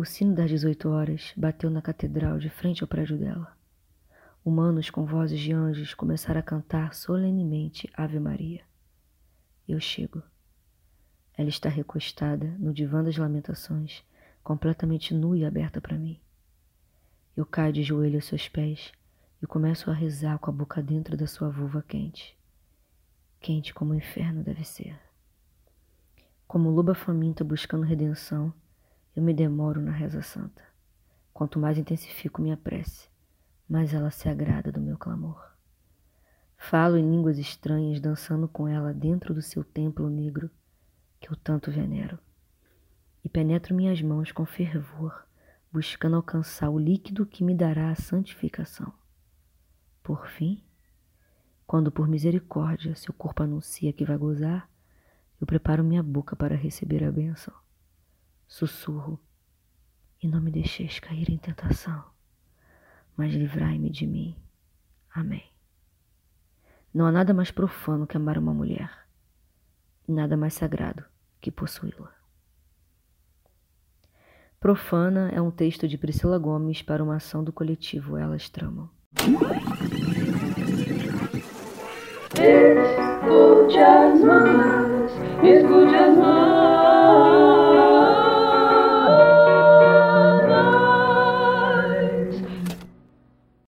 O sino das 18 horas bateu na catedral de frente ao prédio dela. Humanos com vozes de anjos começaram a cantar solenemente Ave Maria. Eu chego. Ela está recostada no divã das lamentações, completamente nua e aberta para mim. Eu caio de joelho aos seus pés e começo a rezar com a boca dentro da sua vulva quente. Quente como o inferno deve ser. Como loba faminta buscando redenção, eu me demoro na reza santa. Quanto mais intensifico minha prece, mais ela se agrada do meu clamor. Falo em línguas estranhas, dançando com ela dentro do seu templo negro que eu tanto venero. E penetro minhas mãos com fervor, buscando alcançar o líquido que me dará a santificação. Por fim, quando por misericórdia seu corpo anuncia que vai gozar, eu preparo minha boca para receber a bênção sussurro, e não me deixeis cair em tentação, mas livrai-me de mim. Amém. Não há nada mais profano que amar uma mulher, e nada mais sagrado que possuí-la. Profana é um texto de Priscila Gomes para uma ação do coletivo Elas Tramam. Escute as mãos, escute